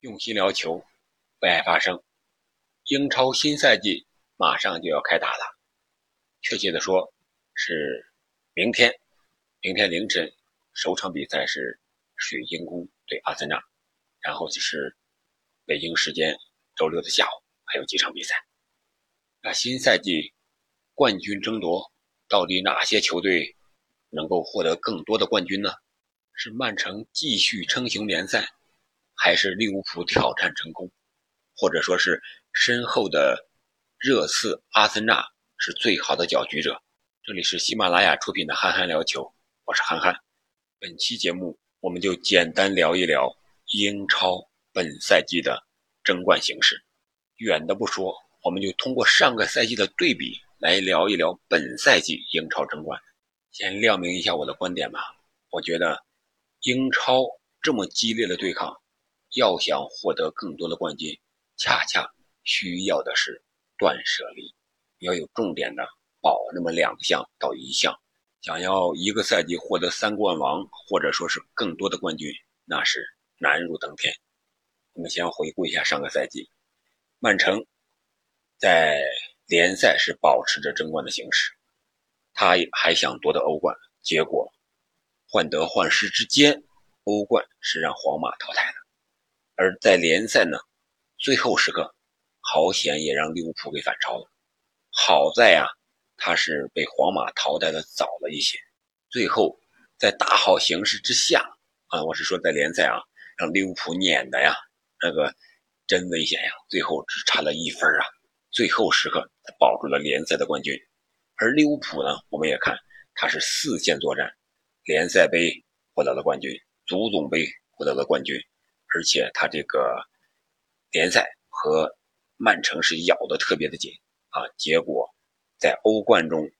用心聊球，为爱发声。英超新赛季马上就要开打了，确切的说是明天。明天凌晨首场比赛是水晶宫对阿森纳，然后就是北京时间周六的下午还有几场比赛。那新赛季冠军争夺，到底哪些球队能够获得更多的冠军呢？是曼城继续称雄联赛？还是利物浦挑战成功，或者说是身后的热刺、阿森纳是最好的搅局者。这里是喜马拉雅出品的《憨憨聊球》，我是憨憨。本期节目我们就简单聊一聊英超本赛季的争冠形势。远的不说，我们就通过上个赛季的对比来聊一聊本赛季英超争冠。先亮明一下我的观点吧，我觉得英超这么激烈的对抗。要想获得更多的冠军，恰恰需要的是断舍离，要有重点的保那么两项到一项。想要一个赛季获得三冠王，或者说是更多的冠军，那是难如登天。我们先回顾一下上个赛季，曼城在联赛是保持着争冠的形势，他还想夺得欧冠，结果患得患失之间，欧冠是让皇马淘汰了。而在联赛呢，最后时刻，好险也让利物浦给反超了。好在啊，他是被皇马淘汰的早了一些。最后在大好形势之下啊，我是说在联赛啊，让利物浦撵的呀，那个真危险呀！最后只差了一分啊，最后时刻他保住了联赛的冠军。而利物浦呢，我们也看他是四线作战，联赛杯获得了冠军，足总杯获得了冠军。而且他这个联赛和曼城是咬得特别的紧啊，结果在欧冠中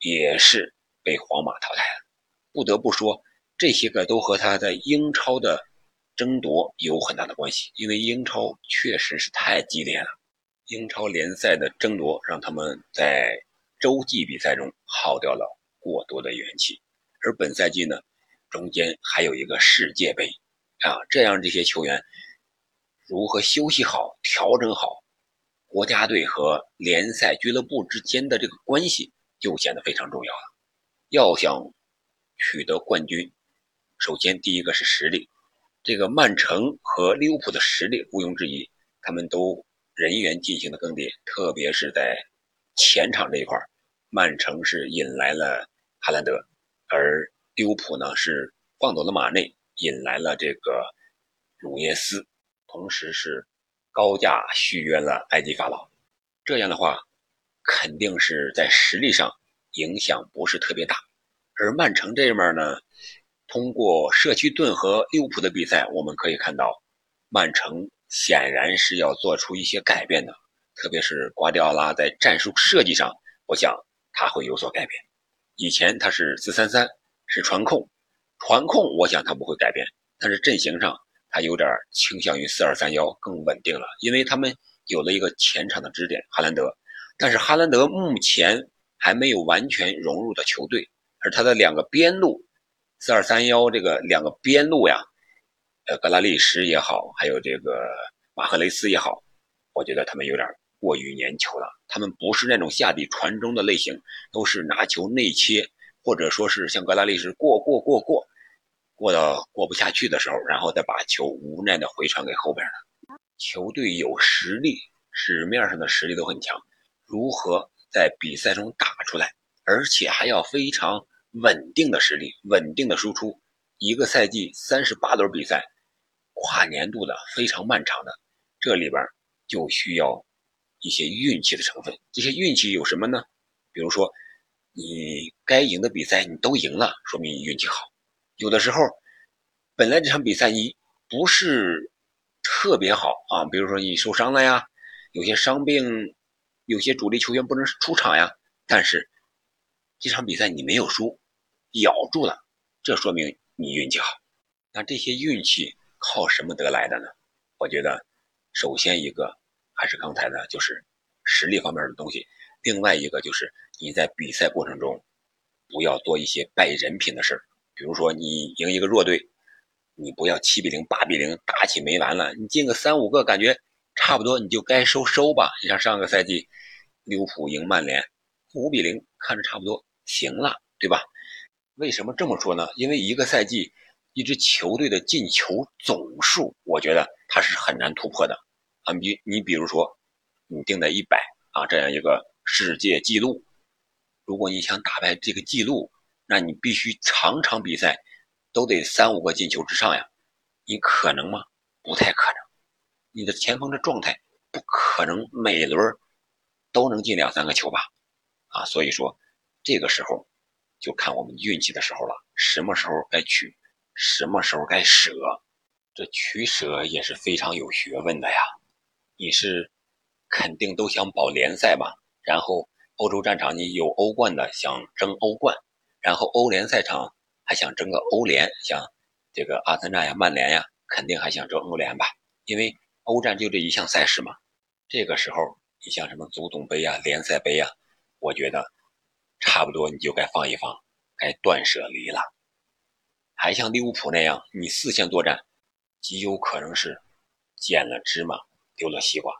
也是被皇马淘汰了。不得不说，这些个都和他在英超的争夺有很大的关系，因为英超确实是太激烈了。英超联赛的争夺让他们在洲际比赛中耗掉了过多的元气，而本赛季呢，中间还有一个世界杯。啊，这样这些球员如何休息好、调整好，国家队和联赛俱乐部之间的这个关系就显得非常重要了。要想取得冠军，首先第一个是实力。这个曼城和利物浦的实力毋庸置疑，他们都人员进行了更迭，特别是在前场这一块，曼城是引来了哈兰德，而利物浦呢是放走了马内。引来了这个鲁耶斯，同时是高价续约了埃及法老。这样的话，肯定是在实力上影响不是特别大。而曼城这面呢，通过社区盾和利物浦的比赛，我们可以看到，曼城显然是要做出一些改变的。特别是瓜迪奥拉在战术设计上，我想他会有所改变。以前他是四三三，是传控。传控，我想他不会改变，但是阵型上他有点倾向于四二三幺更稳定了，因为他们有了一个前场的支点哈兰德，但是哈兰德目前还没有完全融入的球队，而他的两个边路四二三幺这个两个边路呀，呃，格拉利什也好，还有这个马赫雷斯也好，我觉得他们有点过于粘球了，他们不是那种下底传中的类型，都是拿球内切，或者说是像格拉利什过过过过。过到过不下去的时候，然后再把球无奈的回传给后边的球队有实力，纸面上的实力都很强，如何在比赛中打出来，而且还要非常稳定的实力，稳定的输出。一个赛季三十八轮比赛，跨年度的非常漫长的，这里边就需要一些运气的成分。这些运气有什么呢？比如说，你该赢的比赛你都赢了，说明你运气好。有的时候，本来这场比赛你不是特别好啊，比如说你受伤了呀，有些伤病，有些主力球员不能出场呀，但是这场比赛你没有输，咬住了，这说明你运气好。那这些运气靠什么得来的呢？我觉得，首先一个还是刚才的，就是实力方面的东西；另外一个就是你在比赛过程中不要多一些败人品的事儿。比如说，你赢一个弱队，你不要七比零、八比零打起没完了，你进个三五个，感觉差不多，你就该收收吧。你像上个赛季利物浦赢曼联五比零，看着差不多行了，对吧？为什么这么说呢？因为一个赛季一支球队的进球总数，我觉得它是很难突破的啊。你你比如说，你定在一百啊这样一个世界纪录，如果你想打败这个纪录，那你必须场场比赛。都得三五个进球之上呀，你可能吗？不太可能。你的前锋的状态不可能每轮都能进两三个球吧？啊，所以说这个时候就看我们运气的时候了。什么时候该取，什么时候该舍，这取舍也是非常有学问的呀。你是肯定都想保联赛吧？然后欧洲战场你有欧冠的想争欧冠，然后欧联赛场。还想争个欧联，像这个阿森纳呀、曼联呀，肯定还想争欧联吧？因为欧战就这一项赛事嘛。这个时候，你像什么足总杯呀、联赛杯呀，我觉得差不多你就该放一放，该断舍离了。还像利物浦那样，你四线作战，极有可能是捡了芝麻丢了西瓜。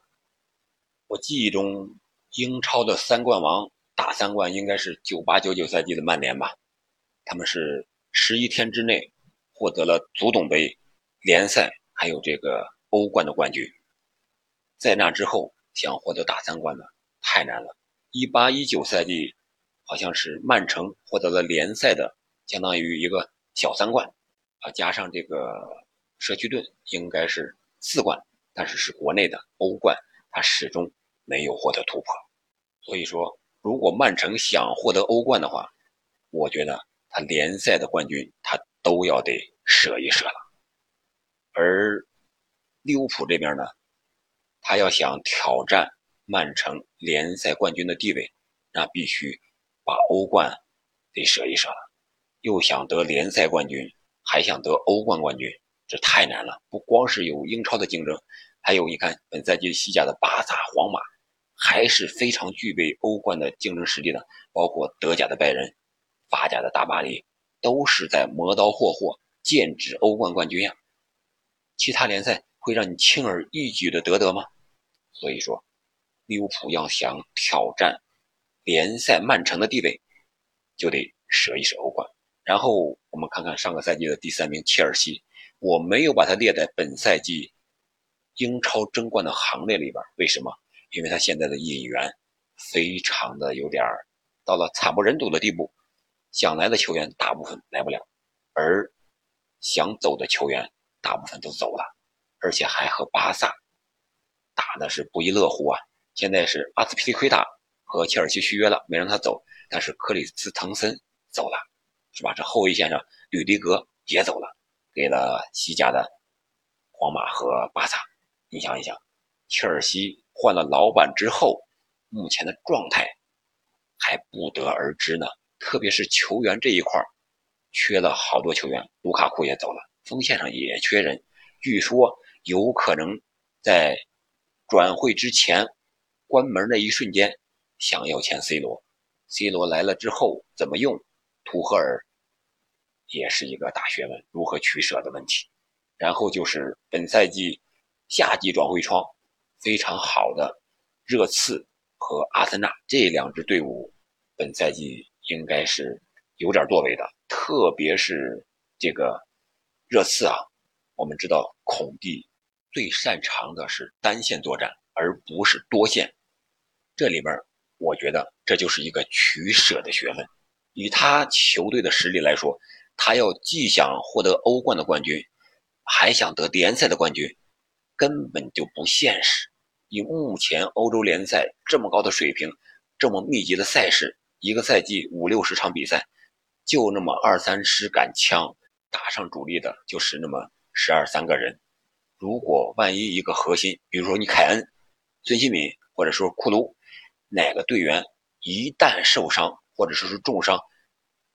我记忆中，英超的三冠王打三冠应该是九八九九赛季的曼联吧？他们是。十一天之内获得了足总杯、联赛还有这个欧冠的冠军，在那之后想获得大三冠呢，太难了。一八一九赛季好像是曼城获得了联赛的，相当于一个小三冠，啊，加上这个社区盾应该是四冠，但是是国内的欧冠，他始终没有获得突破。所以说，如果曼城想获得欧冠的话，我觉得。他联赛的冠军，他都要得舍一舍了。而利物浦这边呢，他要想挑战曼城联赛冠军的地位，那必须把欧冠得舍一舍了。又想得联赛冠军，还想得欧冠冠军，这太难了。不光是有英超的竞争，还有你看本赛季西甲的巴萨、皇马，还是非常具备欧冠的竞争实力的，包括德甲的拜仁。法甲的大巴黎都是在磨刀霍霍，剑指欧冠冠军呀。其他联赛会让你轻而易举的得得吗？所以说，利物浦要想挑战联赛曼城的地位，就得舍一舍欧冠。然后我们看看上个赛季的第三名切尔西，我没有把它列在本赛季英超争冠的行列里边。为什么？因为他现在的引援非常的有点到了惨不忍睹的地步。想来的球员大部分来不了，而想走的球员大部分都走了，而且还和巴萨打的是不亦乐乎啊！现在是阿斯皮利奎塔和切尔西续约了，没让他走，但是克里斯滕森走了，是吧？这后卫线上吕迪格也走了，给了西甲的皇马和巴萨。你想一想，切尔西换了老板之后，目前的状态还不得而知呢。特别是球员这一块缺了好多球员，卢卡库也走了，锋线上也缺人，据说有可能在转会之前关门那一瞬间想要签 C 罗，C 罗来了之后怎么用，图赫尔也是一个大学问，如何取舍的问题。然后就是本赛季夏季转会窗非常好的热刺和阿森纳这两支队伍，本赛季。应该是有点作为的，特别是这个热刺啊。我们知道孔蒂最擅长的是单线作战，而不是多线。这里边我觉得这就是一个取舍的学问。以他球队的实力来说，他要既想获得欧冠的冠军，还想得联赛的冠军，根本就不现实。以目前欧洲联赛这么高的水平，这么密集的赛事。一个赛季五六十场比赛，就那么二三十杆枪，打上主力的就是那么十二三个人。如果万一一个核心，比如说你凯恩、孙兴敏，或者说库卢，哪个队员一旦受伤或者说是重伤，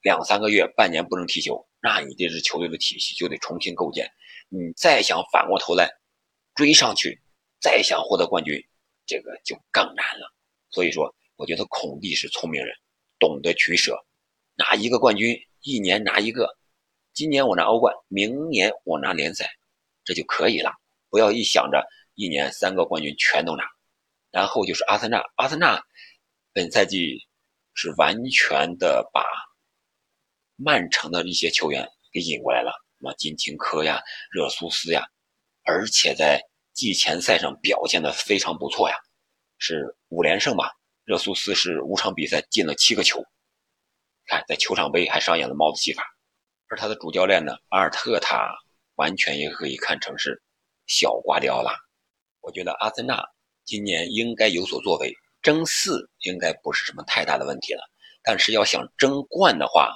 两三个月、半年不能踢球，那你这支球队的体系就得重新构建。你再想反过头来追上去，再想获得冠军，这个就更难了。所以说，我觉得孔蒂是聪明人。懂得取舍，拿一个冠军，一年拿一个，今年我拿欧冠，明年我拿联赛，这就可以了。不要一想着一年三个冠军全都拿。然后就是阿森纳，阿森纳本赛季是完全的把曼城的一些球员给引过来了，什么金琴科呀、热苏斯呀，而且在季前赛上表现的非常不错呀，是五连胜吧？热苏斯是五场比赛进了七个球，看在球场杯还上演了帽子戏法。而他的主教练呢，阿尔特塔完全也可以看成是小瓜迪奥拉。我觉得阿森纳今年应该有所作为，争四应该不是什么太大的问题了。但是要想争冠的话，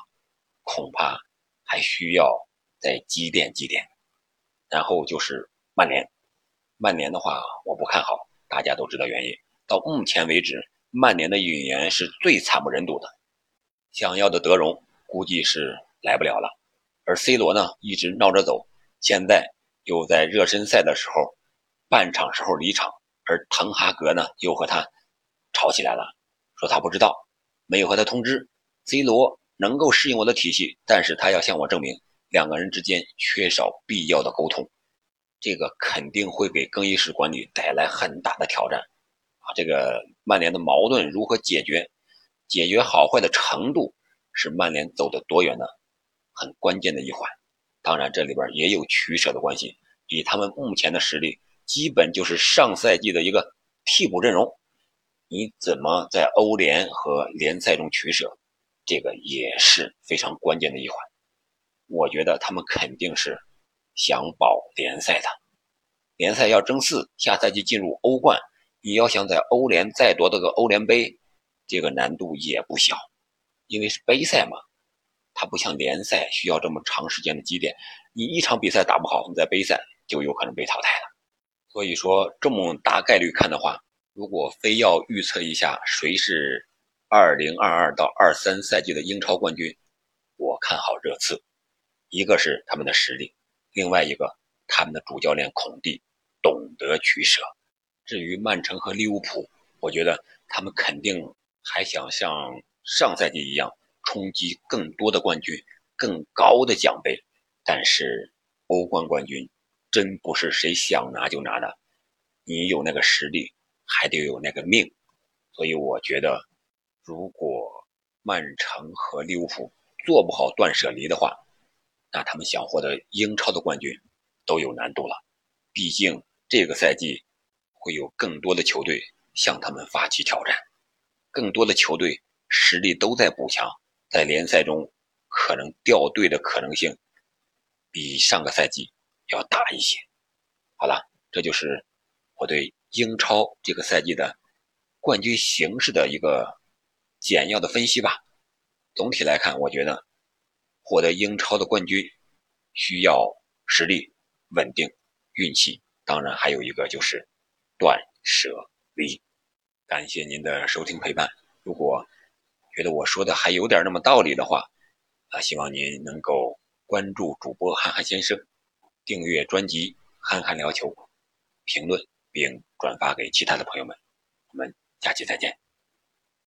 恐怕还需要再积淀积淀。然后就是曼联，曼联的话我不看好，大家都知道原因。到目前为止。曼联的引援是最惨不忍睹的，想要的德容估计是来不了了，而 C 罗呢一直闹着走，现在又在热身赛的时候半场时候离场，而滕哈格呢又和他吵起来了，说他不知道，没有和他通知，C 罗能够适应我的体系，但是他要向我证明两个人之间缺少必要的沟通，这个肯定会给更衣室管理带来很大的挑战。啊，这个曼联的矛盾如何解决？解决好坏的程度是曼联走得多远呢？很关键的一环。当然，这里边也有取舍的关系。以他们目前的实力，基本就是上赛季的一个替补阵容。你怎么在欧联和联赛中取舍？这个也是非常关键的一环。我觉得他们肯定是想保联赛的。联赛要争四，下赛季进入欧冠。你要想在欧联再夺得个欧联杯，这个难度也不小，因为是杯赛嘛，它不像联赛需要这么长时间的积淀。你一场比赛打不好，你在杯赛就有可能被淘汰了。所以说，这么大概率看的话，如果非要预测一下谁是2022到23赛季的英超冠军，我看好热刺。一个是他们的实力，另外一个他们的主教练孔蒂懂得取舍。至于曼城和利物浦，我觉得他们肯定还想像上赛季一样冲击更多的冠军、更高的奖杯。但是欧冠冠军真不是谁想拿就拿的，你有那个实力，还得有那个命。所以我觉得，如果曼城和利物浦做不好断舍离的话，那他们想获得英超的冠军都有难度了。毕竟这个赛季。会有更多的球队向他们发起挑战，更多的球队实力都在补强，在联赛中可能掉队的可能性比上个赛季要大一些。好了，这就是我对英超这个赛季的冠军形势的一个简要的分析吧。总体来看，我觉得获得英超的冠军需要实力、稳定、运气，当然还有一个就是。断舍离，感谢您的收听陪伴。如果觉得我说的还有点那么道理的话，啊，希望您能够关注主播憨憨先生，订阅专辑《憨憨聊球》，评论并转发给其他的朋友们。我们下期再见。